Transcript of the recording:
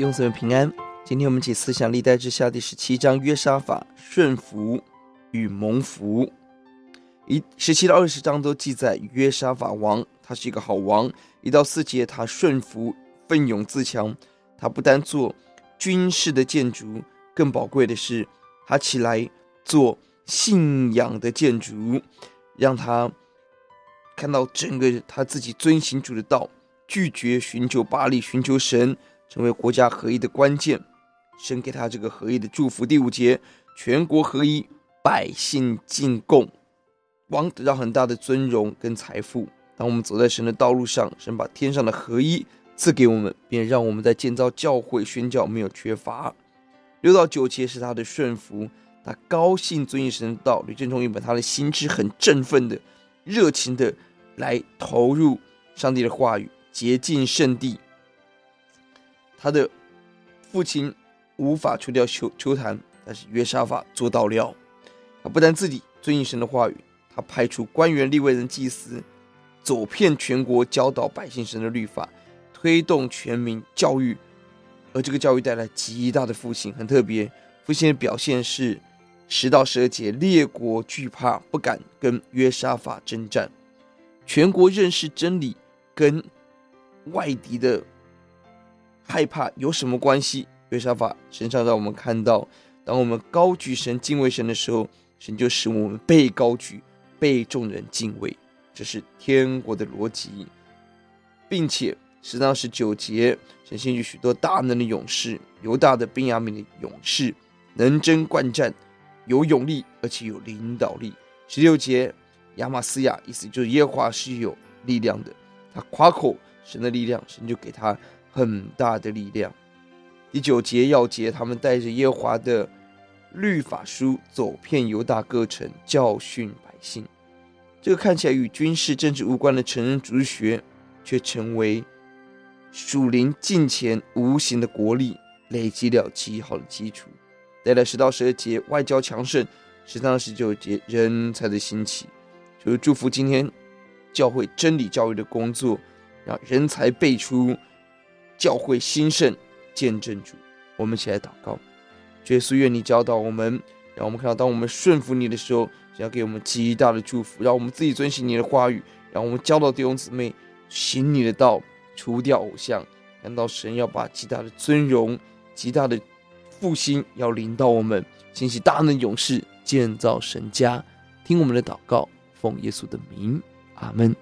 弟兄姊妹平安。今天我们一起思想历代志下第十七章约沙法顺服与蒙福。一十七到二十章都记载约沙法王，他是一个好王。一到四节，他顺服、奋勇自强。他不单做军事的建筑，更宝贵的是，他起来做信仰的建筑，让他看到整个他自己遵行主的道，拒绝寻求巴力，寻求神。成为国家合一的关键，神给他这个合一的祝福。第五节，全国合一，百姓进贡，王得到很大的尊荣跟财富。当我们走在神的道路上，神把天上的合一赐给我们，便让我们在建造教会、宣教没有缺乏。六到九节是他的顺服，他高兴遵行神的道。吕振中一本，他的心是很振奋的、热情的来投入上帝的话语，洁净圣地。他的父亲无法除掉球球坛，但是约沙法做到了。他不但自己遵行神的话语，他派出官员、利未人、祭司，走遍全国，教导百姓神的律法，推动全民教育，而这个教育带来极大的复兴。很特别，复兴的表现是十到十二节，列国惧怕，不敢跟约沙法征战，全国认识真理，跟外敌的。害怕有什么关系？约沙法身上让我们看到，当我们高举神、敬畏神的时候，神就使我们被高举、被众人敬畏。这是天国的逻辑，并且十章十九节，神献举许多大能的勇士，犹大的、便雅悯的勇士，能征惯战，有勇力，而且有领导力。十六节，亚玛斯亚，意思就是耶和华是有力量的，他夸口神的力量，神就给他。很大的力量。第九节要节，他们带着耶和华的律法书走遍犹大各城，教训百姓。这个看起来与军事政治无关的成人主学，却成为属灵近前无形的国力，累积了极好的基础。带来十到十二节外交强盛，十三到十九节人才的兴起，就是祝福今天教会真理教育的工作，让人才辈出。教会兴盛，见证主。我们一起来祷告，耶稣，愿你教导我们，让我们看到，当我们顺服你的时候，要给我们极大的祝福。让我们自己遵行你的话语，让我们教导弟兄姊妹行你的道，除掉偶像。看到神要把极大的尊荣、极大的复兴要临到我们，兴起大能勇士，建造神家。听我们的祷告，奉耶稣的名，阿门。